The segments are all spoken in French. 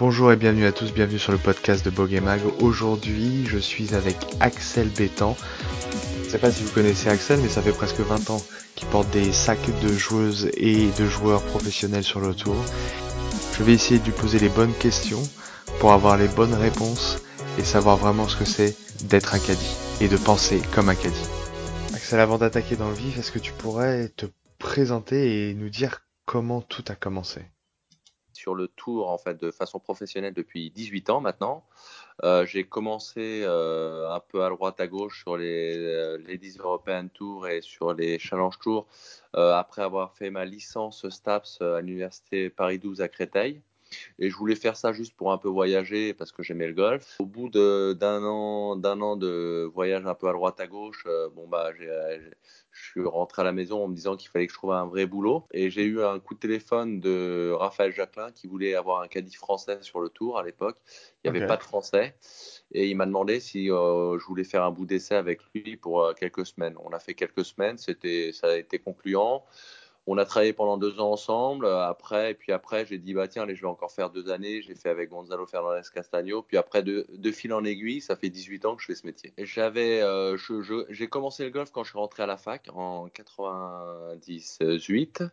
Bonjour et bienvenue à tous, bienvenue sur le podcast de Bogemag. Aujourd'hui, je suis avec Axel Bétan. Je ne sais pas si vous connaissez Axel, mais ça fait presque 20 ans qu'il porte des sacs de joueuses et de joueurs professionnels sur le tour. Je vais essayer de lui poser les bonnes questions pour avoir les bonnes réponses et savoir vraiment ce que c'est d'être un caddie et de penser comme un caddie. Axel, avant d'attaquer dans le vif, est-ce que tu pourrais te présenter et nous dire comment tout a commencé? Sur le tour en fait de façon professionnelle depuis 18 ans maintenant. Euh, j'ai commencé euh, un peu à droite à gauche sur les euh, Ladies European Tour et sur les Challenge Tours après avoir fait ma licence STAPS à l'université Paris 12 à Créteil. Et je voulais faire ça juste pour un peu voyager parce que j'aimais le golf. Au bout d'un an, d'un an de voyage un peu à droite à gauche, bon bah j'ai je suis rentré à la maison en me disant qu'il fallait que je trouve un vrai boulot. Et j'ai eu un coup de téléphone de Raphaël Jacquelin qui voulait avoir un caddie français sur le tour à l'époque. Il n'y avait pas de français. Et il m'a demandé si euh, je voulais faire un bout d'essai avec lui pour euh, quelques semaines. On a fait quelques semaines, c'était, ça a été concluant on a travaillé pendant deux ans ensemble. Euh, après, et puis après, j'ai dit bah tiens, allez, je vais encore faire deux années. J'ai fait avec Gonzalo Fernandez Castagno. Puis après, de, fil en aiguille, ça fait 18 ans que je fais ce métier. J'avais, euh, j'ai commencé le golf quand je suis rentré à la fac en 98.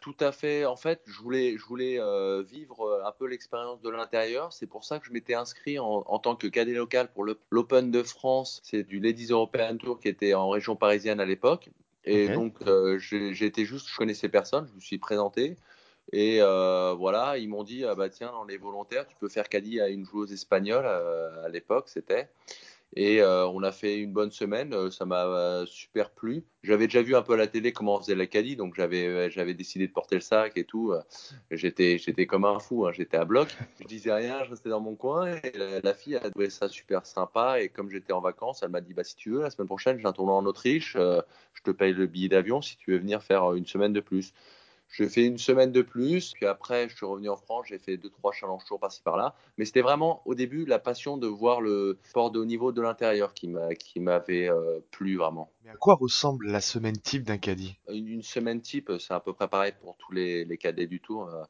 Tout à fait. En fait, je voulais, je voulais euh, vivre un peu l'expérience de l'intérieur. C'est pour ça que je m'étais inscrit en, tant que cadet local pour l'Open de France. C'est du Ladies European Tour qui était en région parisienne à l'époque. Et donc, euh, j'ai été juste, je connaissais personne, je me suis présenté. Et euh, voilà, ils m'ont dit, ah bah tiens, dans les volontaires, tu peux faire caddie à une joueuse espagnole euh, à l'époque, c'était. Et euh, on a fait une bonne semaine, euh, ça m'a euh, super plu. J'avais déjà vu un peu à la télé comment on faisait la caddie, donc j'avais décidé de porter le sac et tout. J'étais j'étais comme un fou, hein. j'étais à bloc. Je disais rien, je restais dans mon coin. Et la, fille a trouvé ça super sympa. Et comme j'étais en vacances, elle m'a dit bah si tu veux, la semaine prochaine, j'ai un tournoi en Autriche, je te paye le billet d'avion si tu veux venir faire une semaine de plus. J'ai fait une semaine de plus, puis après je suis revenu en France, j'ai fait deux trois challenges tours par-ci par-là. Mais c'était vraiment au début la passion de voir le sport de haut niveau de l'intérieur qui m'a qui m'avait euh, plu vraiment. Mais à quoi ressemble la semaine type d'un caddie? Une, semaine type, c'est à peu près pareil pour tous les, les cadets du tour. Euh,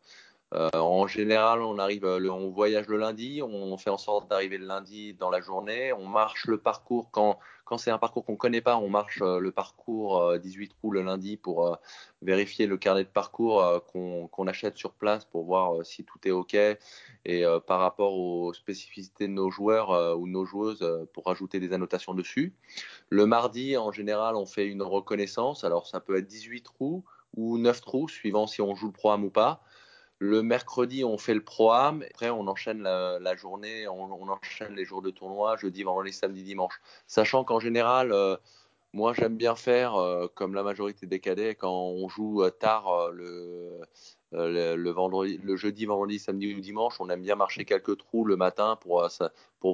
en général, on arrive, on voyage le lundi, on fait en sorte d'arriver le lundi dans la journée, on marche le parcours quand, quand c'est un parcours qu'on ne connaît pas, on marche euh, le parcours 18 euh, trous le lundi pour vérifier le carnet de parcours qu'on achète sur place pour voir si tout est OK et par rapport aux spécificités de nos joueurs ou nos joueuses pour rajouter des annotations dessus. Le mardi, en général, on fait une reconnaissance. Alors, ça peut être 18 trous ou 9 trous, suivant si on joue le programme ou pas. Le mercredi, on fait le programme. Après, on enchaîne la, journée, on, enchaîne les jours de tournoi, jeudi, vendredi, samedi, dimanche. Sachant qu'en général, euh, moi, j'aime bien faire, euh, comme la majorité des cadets, quand on joue euh, tard le, jeudi, vendredi, samedi ou dimanche, on aime bien marcher quelques trous le matin pour,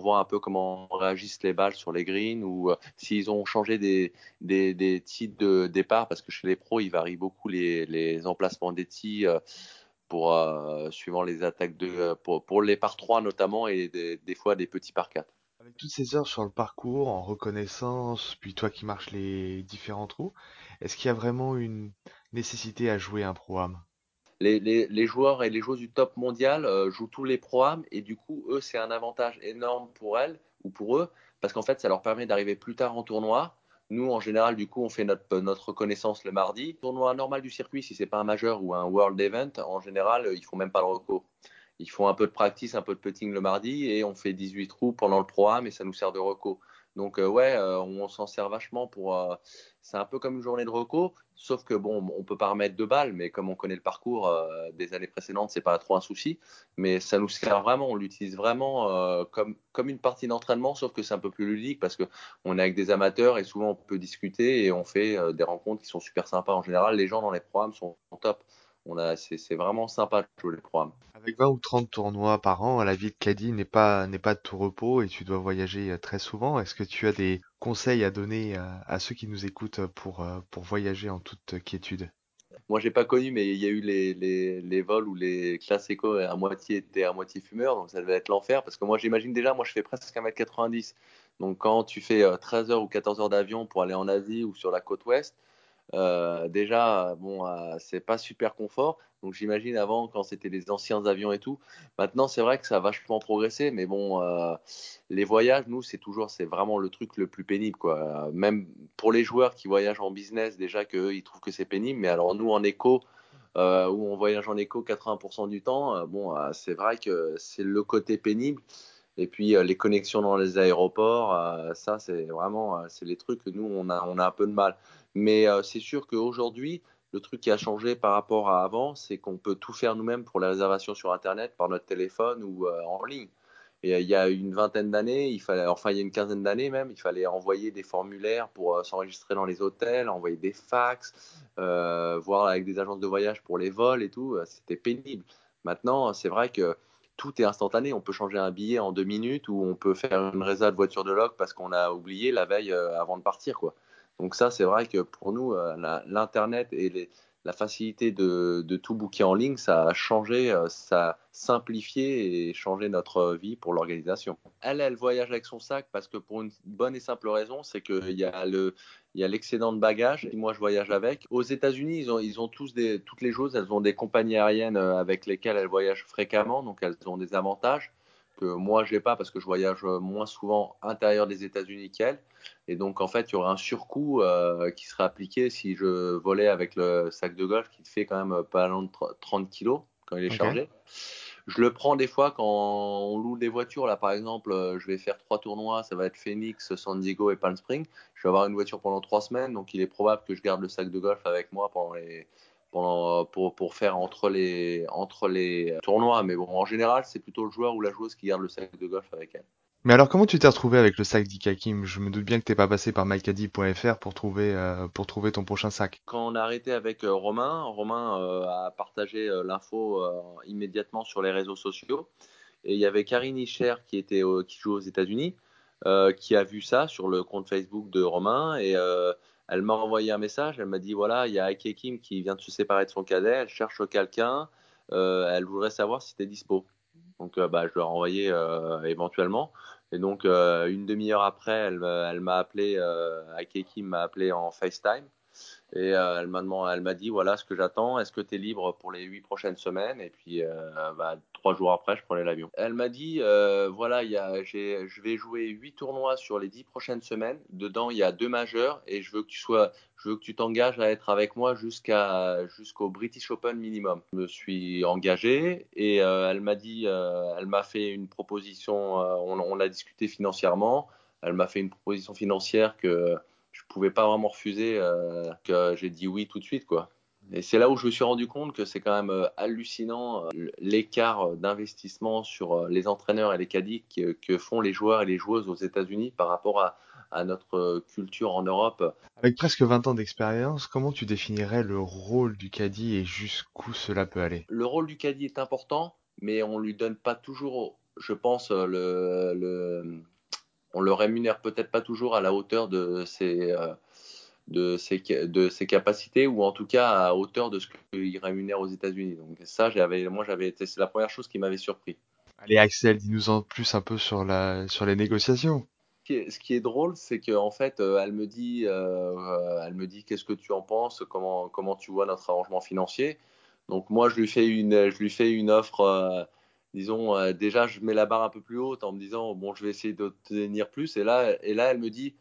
voir un peu comment réagissent les balles sur les greens ou s'ils ont changé des, des, titres de départ, parce que chez les pros, il varie beaucoup les, les emplacements des tirs pour, euh, suivant les attaques de, euh, pour, pour, les par 3 notamment et des, des, fois des petits par 4. Avec toutes ces heures sur le parcours, en reconnaissance, puis toi qui marches les différents trous, est-ce qu'il y a vraiment une nécessité à jouer un programme les, les, les, joueurs et les joueuses du top mondial euh, jouent tous les programmes et du coup, eux, c'est un avantage énorme pour elles ou pour eux parce qu'en fait, ça leur permet d'arriver plus tard en tournoi nous, en général, du coup, on fait notre, notre reconnaissance le mardi. Tournoi normal du circuit, si c'est pas un majeur ou un world event, en général, ils font même pas le recours. Ils font un peu de practice, un peu de putting le mardi et on fait 18 trous pendant le programme et ça nous sert de recours. Donc euh, ouais, euh, on s'en sert vachement pour. Euh, c'est un peu comme une journée de recours, sauf que bon, on peut pas remettre deux balles, mais comme on connaît le parcours des années précédentes, c'est pas trop un souci. Mais ça nous sert vraiment, on l'utilise vraiment comme comme une partie d'entraînement, sauf que c'est un peu plus ludique parce que on est avec des amateurs et souvent on peut discuter et on fait des rencontres qui sont super sympas. En général, les gens dans les programmes sont top on a, c'est, vraiment sympa de jouer les programmes. Avec 20 ou 30 tournois par an, la vie de caddie n'est pas, n'est pas de tout repos et tu dois voyager euh, très souvent. Est-ce que tu as des conseils à donner à, ceux qui nous écoutent pour, euh, pour voyager en toute quiétude? Moi, j'ai pas connu, mais il y a eu les, les, les vols où les classes éco à moitié étaient à moitié fumeurs, donc ça devait être l'enfer. Parce que moi, j'imagine déjà, moi, je fais presque 1m90. Donc, quand tu fais 13 euh, heures ou 14 heures d'avion pour aller en Asie ou sur la côte ouest, Euh, déjà, bon, euh, c'est pas super confort. Donc j'imagine avant, quand c'était les anciens avions et tout. Maintenant, c'est vrai que ça a vachement progressé, mais bon, euh, les voyages, nous, c'est toujours, c'est vraiment le truc le plus pénible, quoi. Même pour les joueurs qui voyagent en business, déjà qu'eux, ils trouvent que c'est pénible. Mais alors nous, en éco, où on voyage en éco 80% du temps, bon, c'est vrai que c'est le côté pénible. Et puis les connexions dans les aéroports, ça c'est vraiment c'est les trucs que nous on a on a un peu de mal. Mais euh, c'est sûr qu'aujourd'hui le truc qui a changé par rapport à avant, c'est qu'on peut tout faire nous-mêmes pour les réservations sur Internet par notre téléphone ou euh, en ligne. Et euh, il y a une vingtaine d'années, il fallait, enfin il y a une quinzaine d'années même, il fallait envoyer des formulaires pour s'enregistrer dans les hôtels, envoyer des fax, voir avec des agences de voyage pour les vols et tout. C'était pénible. Maintenant, c'est vrai que tout est instantané. On peut changer un billet en deux minutes ou on peut faire une réserve de voiture de loc parce qu'on a oublié la veille avant de partir, quoi. Donc ça, c'est vrai que pour nous, euh, l'Internet et la facilité de, tout booker en ligne, ça a changé, euh, ça a simplifié et changé notre vie pour l'organisation. Elle, elle voyage avec son sac parce que pour une bonne et simple raison, c'est qu'il y a le, il y a l'excédent de bagages. Moi, je voyage avec. Aux États-Unis, ils ont, ils ont tous des, toutes les choses. Elles ont des compagnies aériennes euh, avec lesquelles elles voyagent fréquemment, donc elles ont des avantages que moi j'ai pas parce que je voyage euh, moins souvent intérieur des États-Unis qu'elles. Et donc en fait, il y aurait un surcoût euh, qui serait appliqué si je volais avec le sac de golf qui fait quand même pas loin de 30 kilos quand il est chargé. Je le prends des fois quand on loue des voitures. Là, par exemple, euh, je vais faire trois tournois. Ça va être Phoenix, San Diego et Palm Springs. Je vais avoir une voiture pendant trois semaines. Donc, il est probable que je garde le sac de golf avec moi pendant les, pendant, pour, pour faire entre les, entre les tournois. Mais bon, en général, c'est plutôt le joueur ou la joueuse qui garde le sac de golf avec elle. Mais alors, comment tu t'es retrouvé avec le sac d'Ikakim? Je me doute bien que t'es pas passé par mycaddie.fr pour trouver, euh, pour trouver ton prochain sac. Quand on a arrêté avec euh, Romain, Romain euh, a partagé euh, l'info euh, immédiatement sur les réseaux sociaux. Et il y avait Karine Ischer qui, était, euh, qui joue aux États-Unis, euh, qui a vu ça sur le compte Facebook de Romain. Et euh, elle m'a envoyé un message. Elle m'a dit voilà, il y a Ake Kim qui vient de se séparer de son cadet. Elle cherche quelqu'un. Euh, elle voudrait savoir si tu dispo. Donc, euh, bah, je leur ai envoyé euh, éventuellement. Et donc, euh, une demi-heure après, elle, elle m'a appelé, euh, Ake m'a appelé en FaceTime. Et euh, elle m'a dit voilà ce que j'attends. Est-ce que tu es libre pour les huit prochaines semaines? Et puis euh, bah, trois jours après, je prenais l'avion. Elle m'a dit euh, voilà, je vais jouer huit tournois sur les dix prochaines semaines. Dedans, il y a deux majeurs et je veux que tu sois, je veux que tu t'engages à être avec moi jusqu'au British Open minimum. Je me suis engagé et elle m'a dit, elle m'a fait une proposition. on, on a discuté financièrement. Elle m'a fait une proposition financière que pouvais pas vraiment refuser, euh, que j'ai dit oui tout de suite, quoi. Et c'est là où je me suis rendu compte que c'est quand même euh, hallucinant euh, l'écart d'investissement sur les entraîneurs et les caddies que, font les joueurs et les joueuses aux États-Unis par rapport à, à, notre culture en Europe. Avec presque 20 ans d'expérience, comment tu définirais le rôle du caddie et jusqu'où cela peut aller? Le rôle du caddie est important, mais on lui donne pas toujours, je pense, le, le on le rémunère peut-être pas toujours à la hauteur de ses, euh, de ses, de ses capacités ou en tout cas à hauteur de ce qu'il rémunère aux États-Unis. Donc ça, j'avais, moi, j'avais été, c'est la première chose qui m'avait surpris. Allez, Axel, dis-nous en plus un peu sur la, sur les négociations. Ce qui est, ce qui est drôle, c'est qu'en fait, euh, elle me dit, euh, elle me dit, qu'est-ce que tu en penses, comment, comment tu vois notre arrangement financier? Donc moi, je lui fais une, je lui fais une offre euh, disons, euh, déjà, je mets la barre un peu plus haute en me disant, bon, je vais essayer d'obtenir plus. Et là, et là, elle me dit,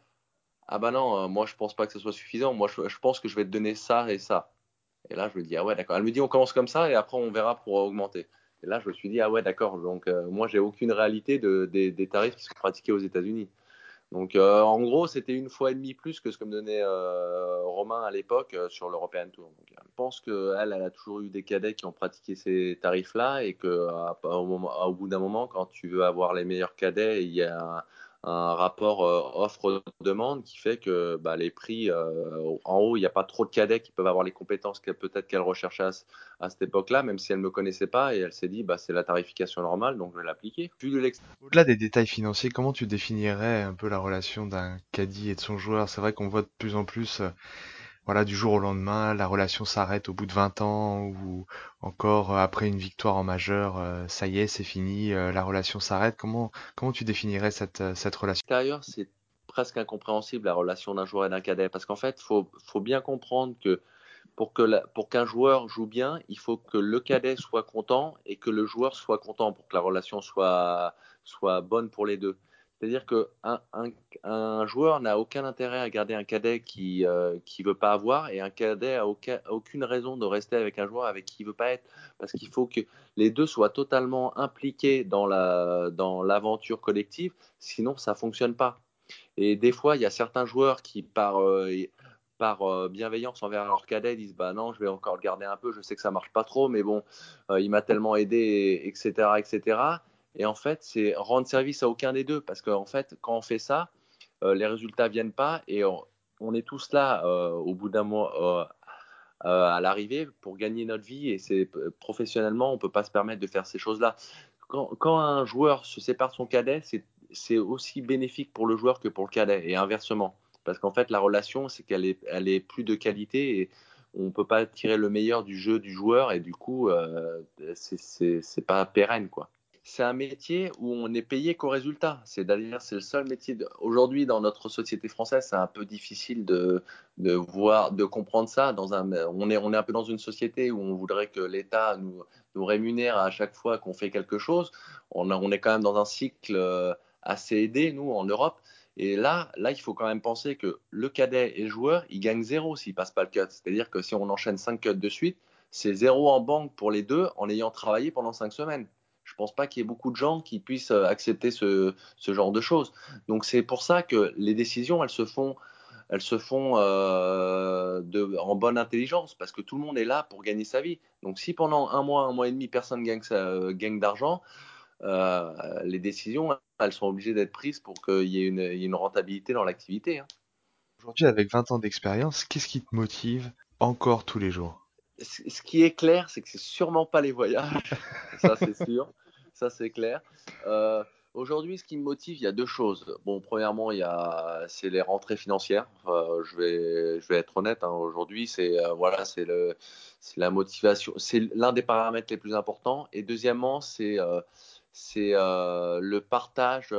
ah bah non, euh, moi, je pense pas que ce soit suffisant. Moi, je, pense que je vais te donner ça et ça. Et là, je me dis, ah ouais, d'accord. Elle me dit, on commence comme ça et après, on verra pour augmenter. Et là, je me suis dit, ah ouais, d'accord. Donc, euh, moi, j'ai aucune réalité de, des, des, tarifs qui sont pratiqués aux États-Unis. Donc, euh, en gros, c'était une fois et demie plus que ce que me donnait euh, Romain à l'époque euh, sur l'European Tour. Donc, je pense qu'elle, elle a toujours eu des cadets qui ont pratiqué ces tarifs-là et qu'au au bout d'un moment, quand tu veux avoir les meilleurs cadets, il y a un, rapport euh, offre-demande qui fait que bah, les prix, euh, en haut, il n'y a pas trop de cadets qui peuvent avoir les compétences qu'elle peut-être qu'elle recherchait à, cette époque-là, même si elle ne me connaissait pas, et elle s'est dit, bah, c'est la tarification normale, donc je vais l'appliquer. Au-delà des détails financiers, comment tu définirais un peu la relation d'un caddie et de son joueur? C'est vrai qu'on voit de plus en plus... Euh voilà, du jour au lendemain, la relation s'arrête au bout de 20 ans ou encore après une victoire en majeur, euh, ça y est, c'est fini, euh, la relation s'arrête. Comment comment tu définirais cette cette relation? Extérieur, c'est presque incompréhensible la relation d'un joueur et d'un cadet. Parce qu'en fait, faut, faut, bien comprendre que pour qu'un joueur joue bien, il faut que le cadet soit content et que le joueur soit content pour que la relation soit, soit bonne pour les deux. C'est-à-dire qu'un un, joueur n'a aucun intérêt à garder un cadet qui ne euh, veut pas avoir et un cadet n'a aucune raison de rester avec un joueur avec qui il ne veut pas être. Parce qu'il faut que les deux soient totalement impliqués dans l'aventure collective, sinon ça ne fonctionne pas. Et des fois, il y a certains joueurs qui, par, euh, euh, bienveillance envers leur cadet, disent Bah non, je vais encore le garder un peu, je sais que ça marche pas trop, mais bon, il m'a tellement aidé, etc. etc. Et en fait, c'est rendre service à aucun des deux. Parce qu'en fait, quand on fait ça, euh, les résultats viennent pas et on, est tous là euh, au bout d'un mois euh, à l'arrivée pour gagner notre vie. Et professionnellement, on peut pas se permettre de faire ces choses-là. Quand, un joueur se sépare de son cadet, c'est aussi bénéfique pour le joueur que pour le cadet et inversement. Parce qu'en fait, la relation, c'est qu'elle est, plus de qualité et on peut pas tirer le meilleur du jeu du joueur et du coup, euh, c'est pas pérenne, quoi c'est un métier où on est payé qu'au résultat. C'est-à-dire, c'est le seul métier. Aujourd'hui, dans notre société française, c'est un peu difficile de, de, voir, de comprendre ça. Dans un, on, est, on est un peu dans une société où on voudrait que l'État nous, nous rémunère à chaque fois qu'on fait quelque chose. On, on est quand même dans un cycle euh, assez aidé, nous, en Europe. Et là, là, il faut quand même penser que le cadet et le joueur, ils gagnent zéro s'ils passent pas le cut. C'est-à-dire que si on enchaîne cinq cuts de suite, c'est zéro en banque pour les deux en ayant travaillé pendant cinq semaines je pense pas qu'il y ait beaucoup de gens qui puissent euh, accepter ce, ce genre de choses. Donc c'est pour ça que les décisions, elles se font, elles se font euh, de, en bonne intelligence, parce que tout le monde est là pour gagner sa vie. Donc si pendant un mois, un mois et demi, personne gagne, euh, gagne d'argent, euh, les décisions, elles sont obligées d'être prises pour qu'il y, ait une, y ait une rentabilité dans l'activité. Hein. Aujourd'hui, avec 20 ans d'expérience, qu'est-ce qui te motive encore tous les jours? Ce qui est clair, c'est que c'est sûrement pas les voyages. ça, c'est sûr. Ça, c'est clair. Euh, aujourd'hui, ce qui me motive, il y a deux choses. Bon, premièrement, il y a, c'est les rentrées financières. je vais, je vais être honnête. Hein. aujourd'hui, c'est euh, voilà, c'est le, c'est la motivation. C'est l'un des paramètres les plus importants. Et deuxièmement, c'est, euh, c'est le partage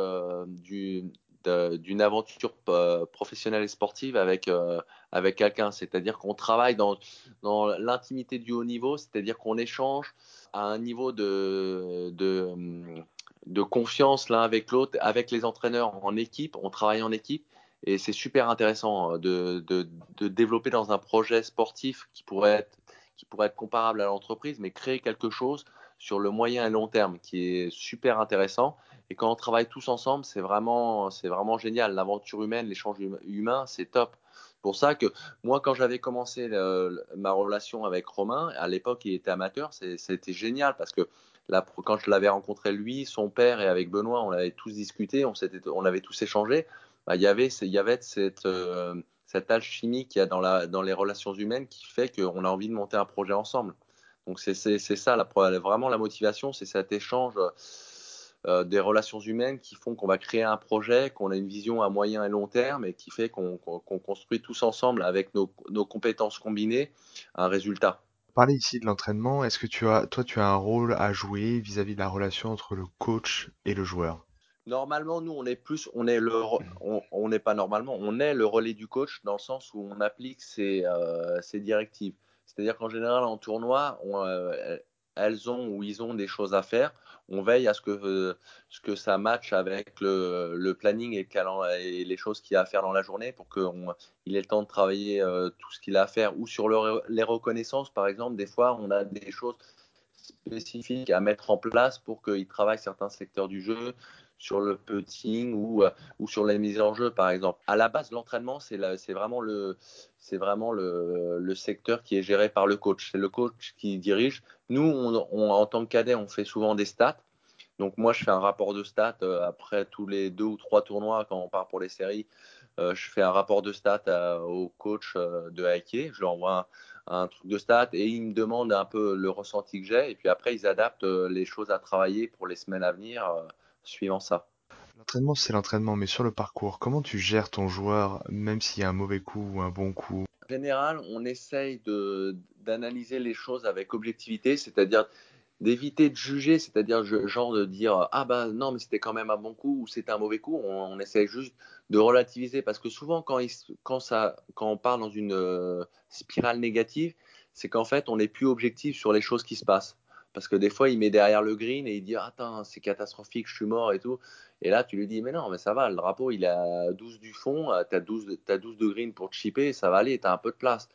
du, d'une aventure euh, professionnelle et sportive avec, euh, avec quelqu'un. C'est-à-dire qu'on travaille dans, dans l'intimité du haut niveau, c'est-à-dire qu'on échange à un niveau de, de, confiance l'un avec l'autre, avec les entraîneurs en équipe, on travaille en équipe. Et c'est super intéressant euh, de, de, de, développer dans un projet sportif qui pourrait être, qui pourrait être comparable à l'entreprise, mais créer quelque chose sur le moyen et long terme qui est super intéressant. Et quand on travaille tous ensemble, c'est vraiment, c'est vraiment génial. L'aventure humaine, l'échange hum-, humain, c'est top. Pour ça que moi, quand j'avais commencé ma relation avec Romain, à l'époque, il était amateur, c'était génial parce que là, quand je l'avais rencontré lui, son père et avec Benoît, on avait tous discuté, on, on avait tous échangé. Bah, il y avait, il y avait cette, euh, cette alchimie qu'il y a dans, la, dans les relations humaines qui fait qu'on a envie de monter un projet ensemble. Donc c'est ça, la, vraiment la motivation, c'est cet échange euh, des relations humaines qui font qu'on va créer un projet, qu'on a une vision à moyen et long terme et qui fait qu'on construit tous ensemble avec nos, compétences combinées un résultat. Parler ici de l'entraînement, est-ce que tu as, toi, tu as un rôle à jouer vis-à-vis de la relation entre le coach et le joueur? Normalement, nous, on est plus, on est le, on n'est pas normalement, on est le relais du coach dans le sens où on applique ses, euh, ses directives. C'est-à-dire qu'en général, en tournoi, on, euh, elles ont ou ils ont des choses à faire. On veille à ce que, euh, ce que ça matche avec le, planning et, le et, les choses qu'il a à faire dans la journée pour qu'il ait le temps de travailler euh, tout ce qu'il a à faire. Ou sur le, les reconnaissances, par exemple, des fois, on a des choses spécifiques à mettre en place pour qu'il travaille certains secteurs du jeu, sur le putting ou, euh, ou sur les mises en jeu, par exemple. À la base, l'entraînement, c'est vraiment, le, vraiment le, le, secteur qui est géré par le coach. C'est le coach qui dirige. Nous, on, en tant que cadet, on fait souvent des stats. Donc moi, je fais un rapport de stats euh, après tous les deux ou trois tournois quand on part pour les séries. Euh, je fais un rapport de stats au coach de hockey. Je lui envoie un, un, truc de stats et il me demande un peu le ressenti que j'ai. Et puis après, ils adaptent les choses à travailler pour les semaines à venir suivant ça. L'entraînement, c'est l'entraînement, mais sur le parcours, comment tu gères ton joueur, même s'il y a un mauvais coup ou un bon coup? En général, on essaye d'analyser les choses avec objectivité, c'est-à-dire d'éviter de juger, c'est-à-dire genre de dire ah bah non mais c'était quand même un bon coup ou c'était un mauvais coup. On, essaie juste de relativiser parce que souvent quand, quand, ça, quand on parle dans une euh, spirale négative, c'est qu'en fait on n'est plus objectif sur les choses qui se passent. Parce que des fois, il met derrière le green et il dit Attends, c'est catastrophique, je suis mort et tout. Et là, tu lui dis Mais non, mais ça va, le drapeau, il à 12 du fond, tu as 12, as 12 de green pour chipper, ça va aller, tu as un peu de place.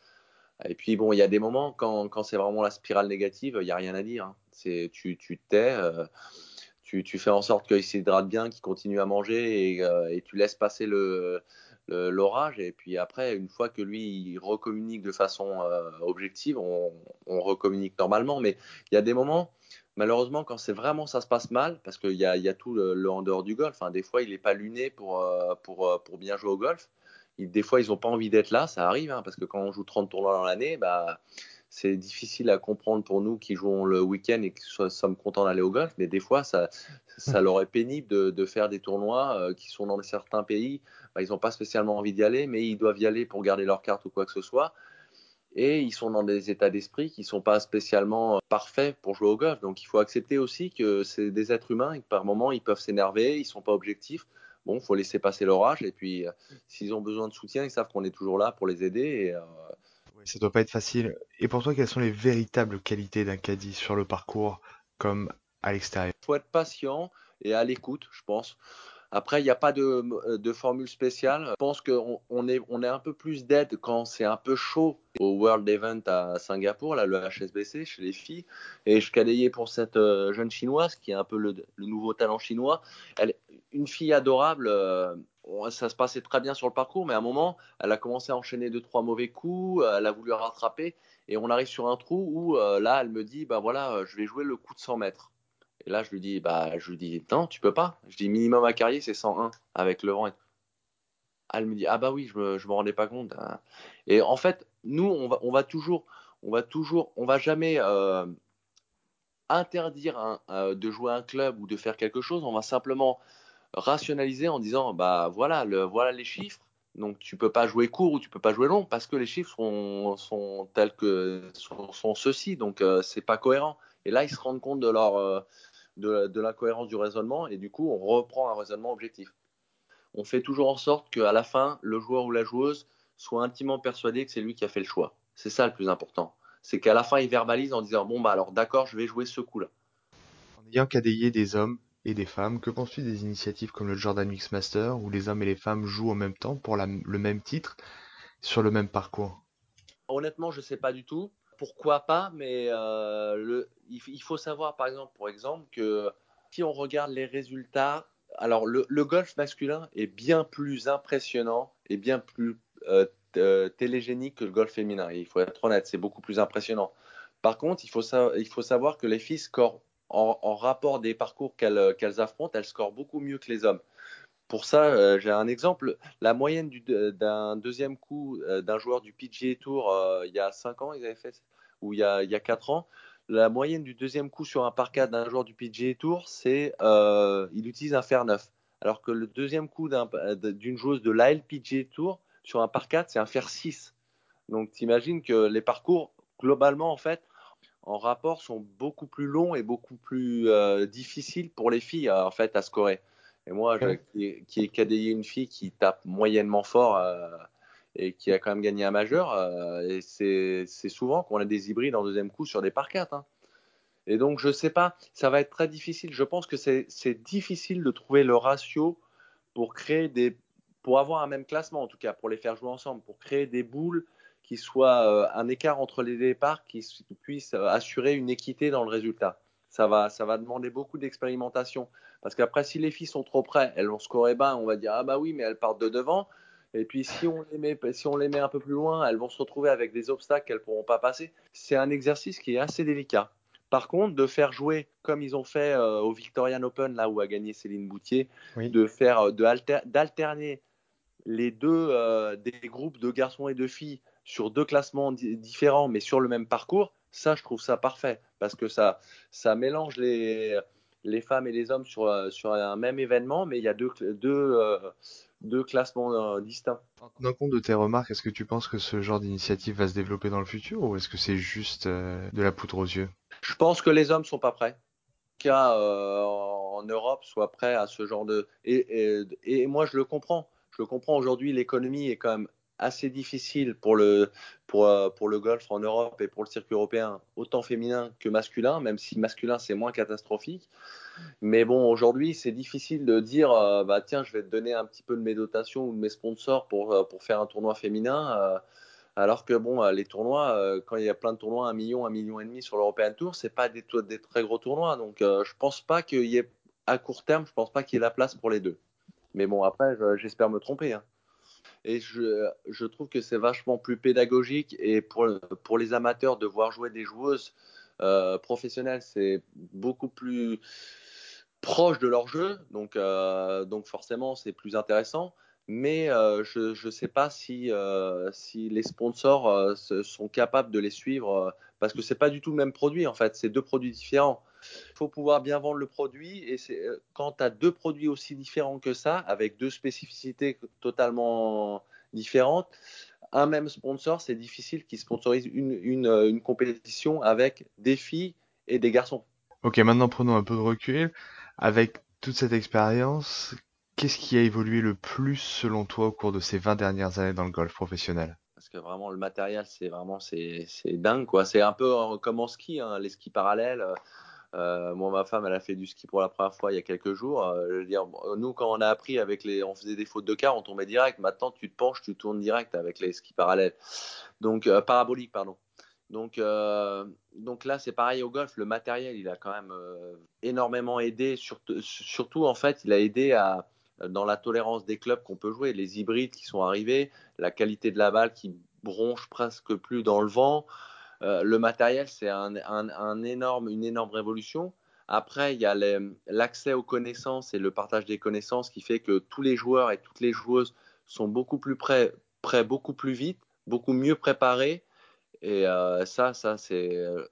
Et puis, bon, il y a des moments quand, quand c'est vraiment la spirale négative, il n'y a rien à dire. Hein. C'est, tu, tu tais, euh, tu, fais en sorte qu'il s'hydrate bien, qu'il continue à manger et, euh, et, tu laisses passer le, l'orage. Et puis après, une fois que lui, il recommunique de façon euh, objective, on, recommunique normalement. Mais il y a des moments, malheureusement, quand c'est vraiment ça se passe mal, parce qu'il y a, y a, tout le, en dehors du golf. Hein. Des fois, il n'est pas luné pour, pour, pour bien jouer au golf des fois, ils n'ont pas envie d'être là, ça arrive, hein, parce que quand on joue 30 tournois dans l'année, bah, c'est difficile à comprendre pour nous qui jouons le week-end et qui sommes contents d'aller au golf, mais des fois, ça, ça leur est pénible de, faire des tournois euh, qui sont dans certains pays. Bah, ils n'ont pas spécialement envie d'y aller, mais ils doivent y aller pour garder leur carte ou quoi que ce soit. Et ils sont dans des états d'esprit qui ne sont pas spécialement euh, parfaits pour jouer au golf. Donc il faut accepter aussi que c'est des êtres humains et que par moments, ils peuvent s'énerver, ils ne sont pas objectifs bon, faut laisser passer l'orage. Et puis, euh, s'ils ont besoin de soutien, ils savent qu'on est toujours là pour les aider. Et, euh... oui, ça doit pas être facile. Et pour toi, quelles sont les véritables qualités d'un caddie sur le parcours comme à l'extérieur? Il faut être patient et à l'écoute, je pense. Après, il n'y a pas de, de, formule spéciale. Je pense qu'on on est, on est un peu plus d'aide quand c'est un peu chaud au World Event à Singapour, là, le HSBC, chez les filles. Et je cadayais pour cette euh, jeune chinoise qui est un peu le, le nouveau talent chinois. Elle, une fille adorable. Euh, ça se passait très bien sur le parcours, mais à un moment, elle a commencé à enchaîner deux trois mauvais coups. Elle a voulu rattraper, et on arrive sur un trou où euh, là, elle me dit, bah voilà, je vais jouer le coup de 100 mètres. Et là, je lui dis, bah, je lui dis, non, tu peux pas. Je dis minimum à carrier, c'est 101 avec le vent. Elle me dit, ah bah oui, je me, je me rendais pas compte. Et en fait, nous, on va, on va toujours, on va toujours, on va jamais euh, interdire de jouer un club ou de faire quelque chose. On va simplement rationaliser en disant bah voilà le voilà les chiffres. Donc tu peux pas jouer court ou tu peux pas jouer long parce que les chiffres sont, sont tels que sont, sont ceux-ci. Donc euh, c'est pas cohérent. Et là ils se rendent compte de leur euh, de, de la cohérence du raisonnement et du coup on reprend un raisonnement objectif. On fait toujours en sorte qu'à la fin le joueur ou la joueuse soit intimement persuadé que c'est lui qui a fait le choix. C'est ça le plus important. C'est qu'à la fin il verbalise en disant bon bah alors d'accord je vais jouer ce coup là en ayant cadayé des hommes et des femmes, que penses-tu des initiatives comme le Jordan Mix Master où les hommes et les femmes jouent en même temps pour le même titre sur le même parcours? Honnêtement, je ne sais pas du tout. Pourquoi pas Mais euh, il, faut savoir, par exemple, pour exemple, que si on regarde les résultats, alors le, le golf masculin est bien plus impressionnant et bien plus euh, euh télégénique que le golf féminin. Il faut être honnête, c'est beaucoup plus impressionnant. Par contre, il faut, il faut savoir que les filles scorent en, rapport des parcours qu'elles affrontent, elles scorent beaucoup mieux que les hommes. Pour ça, euh, j'ai un exemple. La moyenne d'un deuxième coup euh, d'un joueur du PGA Tour euh, il y a 5 ans, fait, ou il y a, il y a 4 ans, la moyenne du deuxième coup sur un par 4 d'un joueur du PGA Tour, c'est il utilise un fer 9. Alors que le deuxième coup d'une joueuse de l'AL PGA Tour sur un par 4, c'est un fer 6. Donc, tu imagines que les parcours, globalement, en fait, en rapport sont beaucoup plus longs et beaucoup plus euh, difficiles pour les filles euh, en fait à scorer. Et moi, qui, qui ai cadayé une fille qui tape moyennement fort euh, et qui a quand même gagné un majeur, et c'est souvent qu'on a des hybrides en deuxième coup sur des par 4. Hein. Et donc, je sais pas, ça va être très difficile. Je pense que c'est difficile de trouver le ratio pour créer des, pour avoir un même classement en tout cas, pour les faire jouer ensemble, pour créer des boules qui soit euh, un écart entre les départs qui puisse euh, assurer une équité dans le résultat. Ça va, ça va demander beaucoup d'expérimentation. Parce qu'après, si les filles sont trop près, elles vont scorer bas, on va dire ah bah oui, mais elles partent de devant. Et puis si on les met, si on les met un peu plus loin, elles vont se retrouver avec des obstacles qu'elles pourront pas passer. C'est un exercice qui est assez délicat. Par contre, de faire jouer comme ils ont fait euh, au Victorian Open, là où a gagné Céline Boutier, de faire d'alterner les deux des groupes de garçons et de filles sur deux classements différents, mais sur le même parcours, ça, je trouve ça parfait parce que ça, ça mélange les, les femmes et les hommes sur, euh, sur un même événement, mais il y a deux, deux, euh, deux classements euh, distincts. En tenant compte de tes remarques, est-ce que tu penses que ce genre d'initiative va se développer dans le futur ou est-ce que c'est juste de la poudre aux yeux? Je pense que les hommes sont pas prêts. Cas euh, en Europe soit prêt à ce genre de et, et, et moi je le comprends. Je le comprends aujourd'hui. L'économie est quand même assez difficile pour le, pour, euh, pour le golf en Europe et pour le circuit européen, autant féminin que masculin, même si masculin c'est moins catastrophique. Mais bon, aujourd'hui, c'est difficile de dire, euh, bah tiens, je vais te donner un petit peu de mes dotations ou de mes sponsors pour, euh, pour faire un tournoi féminin. Alors que bon, les tournois, quand il y a plein de tournois, un million, un million et demi sur l'European Tour, c'est pas des, très gros tournois. Donc, je pense pas qu'il y ait à court terme, je pense pas qu'il y ait la place pour les deux. Mais bon, après, j'espère me tromper. Hein et je, trouve que c'est vachement plus pédagogique et pour, pour les amateurs de voir jouer des joueuses euh, professionnelles, c'est beaucoup plus proche de leur jeu, donc, euh, donc forcément c'est plus intéressant. Mais euh, je ne sais pas si, si les sponsors sont capables de les suivre parce que c'est pas du tout le même produit en fait, c'est deux produits différents. Il faut pouvoir bien vendre le produit et c'est quand tu as deux produits aussi différents que ça, avec deux spécificités totalement différentes, un même sponsor, c'est difficile qu'il sponsorise une, une, une, compétition avec des filles et des garçons. Ok, maintenant prenons un peu de recul. Avec toute cette expérience, qu'est-ce qui a évolué le plus selon toi au cours de ces 20 dernières années dans le golf professionnel? Parce que vraiment le matériel, c'est vraiment c'est dingue quoi. C'est un peu comme en ski, hein, les skis parallèles. Euh, moi, ma femme, elle a fait du ski pour la première fois il y a quelques jours. Euh, je nous, quand on a appris avec les, on faisait des fautes de quart, on tombait direct. Maintenant, tu te penches, tu tournes direct avec les skis parallèles. Donc, euh, parabolique, pardon. Donc, euh, donc là, c'est pareil au golf. Le matériel, il a quand même énormément aidé. Surtout, surtout, en fait, il a aidé à, dans la tolérance des clubs qu'on peut jouer. Les hybrides qui sont arrivés, la qualité de la balle qui bronche presque plus dans le vent. Euh, le matériel, c'est une énorme révolution. Après, il y a l'accès aux connaissances et le partage des connaissances qui fait que tous les joueurs et toutes les joueuses sont beaucoup plus prêts, beaucoup plus vite, beaucoup mieux préparés. Et euh, ça, ça c'est euh,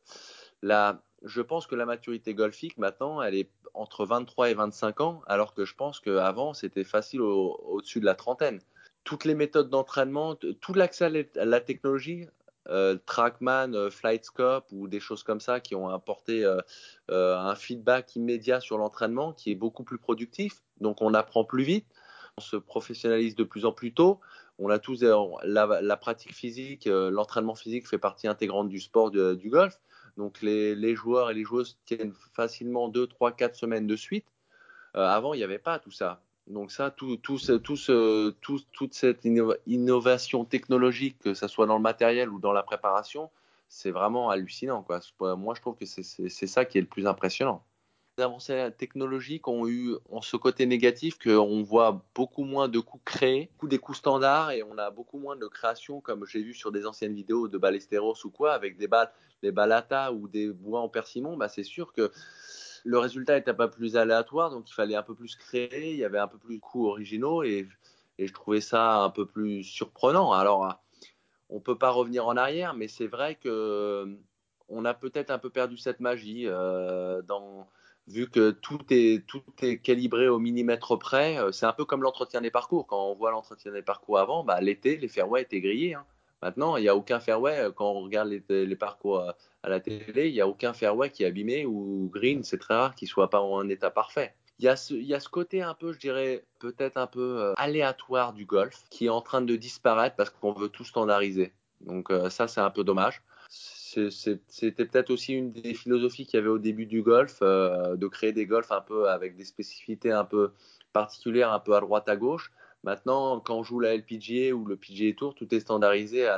la. Je pense que la maturité golfique maintenant, elle est entre 23 et 25 ans, alors que je pense qu'avant, c'était facile au-dessus au de la trentaine. Toutes les méthodes d'entraînement, tout l'accès à la technologie euh, Trackman, euh, Flightscope ou des choses comme ça qui ont apporté euh, un feedback immédiat sur l'entraînement qui est beaucoup plus productif. Donc on apprend plus vite, on se professionnalise de plus en plus tôt. On a tous la, pratique physique, l'entraînement physique fait partie intégrante du sport du golf. Donc les, joueurs et les joueuses tiennent facilement 2, 3, 4 semaines de suite. Avant, il n'y avait pas tout ça. Donc ça, toute cette innovation technologique, que ce soit dans le matériel ou dans la préparation, c'est vraiment hallucinant. Moi, je trouve que c'est ça qui est le plus impressionnant. Les avancées technologiques ont eu ont ce côté négatif qu'on voit beaucoup moins de coups créés, des coups standards, et on a beaucoup moins de créations, comme j'ai vu sur des anciennes vidéos de Ballesteros ou quoi, avec des balles, ou des bois en persimon. Bah, c'est sûr que le résultat était pas plus aléatoire, donc il fallait un peu plus créer, il y avait un peu plus de coups originaux et, je trouvais ça un peu plus surprenant. Alors, on peut pas revenir en arrière, mais c'est vrai que on a peut-être un peu perdu cette magie euh, dans vu que tout est, tout est calibré au millimètre près, c'est un peu comme l'entretien des parcours. Quand on voit l'entretien des parcours avant, bah, l'été, les fairways étaient grillés. Hein. Maintenant, il n'y a aucun fairway. Quand on regarde les, parcours à la télé, il n'y a aucun fairway qui est abîmé ou green. C'est très rare qu'il ne soit pas en état parfait. Il y, a ce, côté un peu, je dirais, peut-être un peu euh, aléatoire du golf qui est en train de disparaître parce qu'on veut tout standardiser. Donc euh, ça, c'est un peu dommage. C'était peut-être aussi une des philosophies qu'il y avait au début du golf, euh, de créer des golfs un peu avec des spécificités un peu particulières, un peu à droite à gauche. Maintenant, quand on joue la LPGA ou le PGA Tour, tout est standardisé à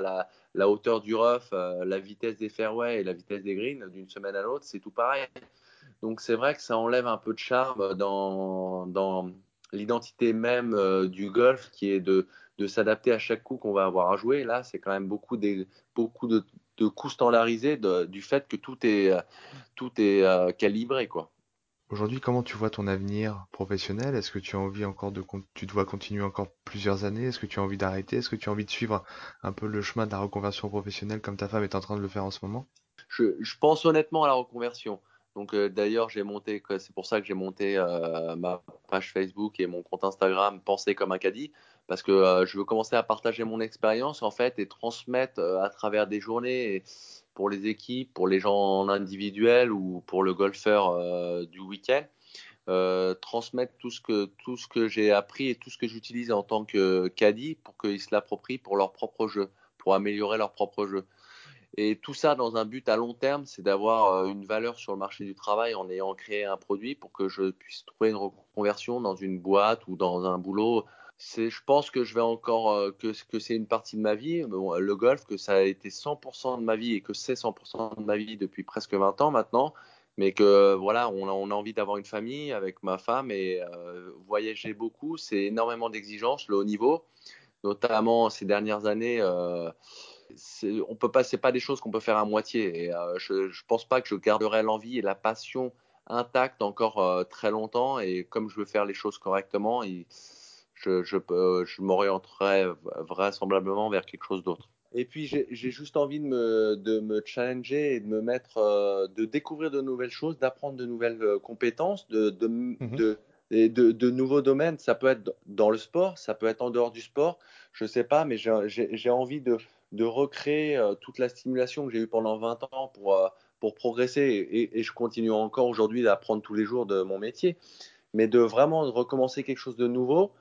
la, hauteur du rough, euh, la vitesse des fairways et la vitesse des greens d'une semaine à l'autre, c'est tout pareil. Donc c'est vrai que ça enlève un peu de charme dans, l'identité même euh, du golf qui est de, s'adapter à chaque coup qu'on va avoir à jouer. Là, c'est quand même beaucoup, de, coups standardisés du fait que tout est, tout est euh, calibré. quoi. Aujourd'hui, comment tu vois ton avenir professionnel? Est-ce que tu as envie encore de, tu dois continuer encore plusieurs années? Est-ce que tu as envie d'arrêter? Est-ce que tu as envie de suivre un peu le chemin de la reconversion professionnelle comme ta femme est en train de le faire en ce moment? Je, pense honnêtement à la reconversion. Donc euh, d'ailleurs, j'ai monté, c'est pour ça que j'ai monté euh, ma page Facebook et mon compte Instagram Penser comme un caddie, parce que euh, je veux commencer à partager mon expérience en fait et transmettre à travers des journées pour les équipes, pour les gens en individuel ou pour le golfeur du week-end. transmettre tout ce que tout ce que j'ai appris et tout ce que j'utilise en tant que caddie pour qu'ils se l'approprient pour leur propre jeu, pour améliorer leur propre jeu. Et tout ça dans un but à long terme, c'est d'avoir euh, une valeur sur le marché du travail en ayant créé un produit pour que je puisse trouver une reconversion dans une boîte ou dans un boulot. Je pense que je vais encore, euh, que, que c'est une partie de ma vie, le golf, que ça a été 100% de ma vie et que c'est 100% de ma vie depuis presque 20 ans maintenant. Mais que voilà, on a, on a envie d'avoir une famille avec ma femme et euh, voyager beaucoup, c'est énormément d'exigences, le haut niveau, notamment ces dernières années on peut pas, c'est pas des choses qu'on peut faire à moitié. Et euh, je, je pense pas que je garderai l'envie et la passion intacte encore euh, très longtemps. Et comme je veux faire les choses correctement, je, je, je m'orienterai vraisemblablement vers quelque chose d'autre. Et puis j'ai juste envie de me, de me, challenger et de me mettre, euh, de découvrir de nouvelles choses, d'apprendre de nouvelles compétences, de, de, mm-hmm. de et de, de, nouveaux domaines. Ça peut être dans le sport, ça peut être en dehors du sport, je ne sais pas, mais j'ai envie de, de recréer euh, toute la stimulation que j'ai eue pendant 20 ans pour, euh, pour progresser. Et, et, je continue encore aujourd'hui d'apprendre tous les jours de mon métier. Mais de vraiment recommencer quelque chose de nouveau,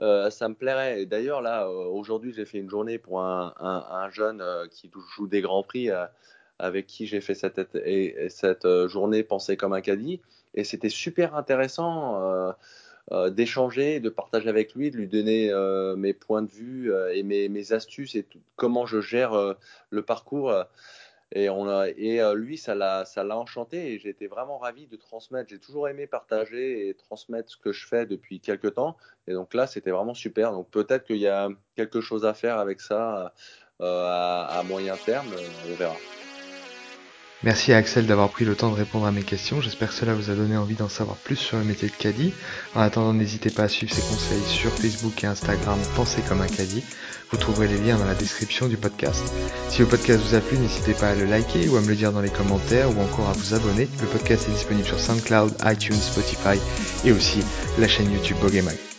euh, ça me plairait. D'ailleurs, là, aujourd'hui, j'ai fait une journée pour un, un, un jeune qui joue des grands prix avec qui j'ai fait cette, et, cette journée Penser comme un caddie. Et c'était super intéressant euh, euh, d'échanger, de partager avec lui, de lui donner euh, mes points de vue et mes, astuces et comment je gère le parcours. Et, on a, et lui, ça l'a, ça l'a enchanté et j'étais vraiment ravi de transmettre. J'ai toujours aimé partager et transmettre ce que je fais depuis quelques temps. Et donc là, c'était vraiment super. Donc peut-être qu'il y a quelque chose à faire avec ça à, à moyen terme. On verra. Merci à Axel d'avoir pris le temps de répondre à mes questions. J'espère que cela vous a donné envie d'en savoir plus sur le métier de caddie. En attendant, n'hésitez pas à suivre ses conseils sur Facebook et Instagram Pensez comme un caddie. Vous trouverez les liens dans la description du podcast. Si le podcast vous a plu, n'hésitez pas à le liker ou à me le dire dans les commentaires ou encore à vous abonner. Le podcast est disponible sur SoundCloud, iTunes, Spotify et aussi la chaîne YouTube Bogemag.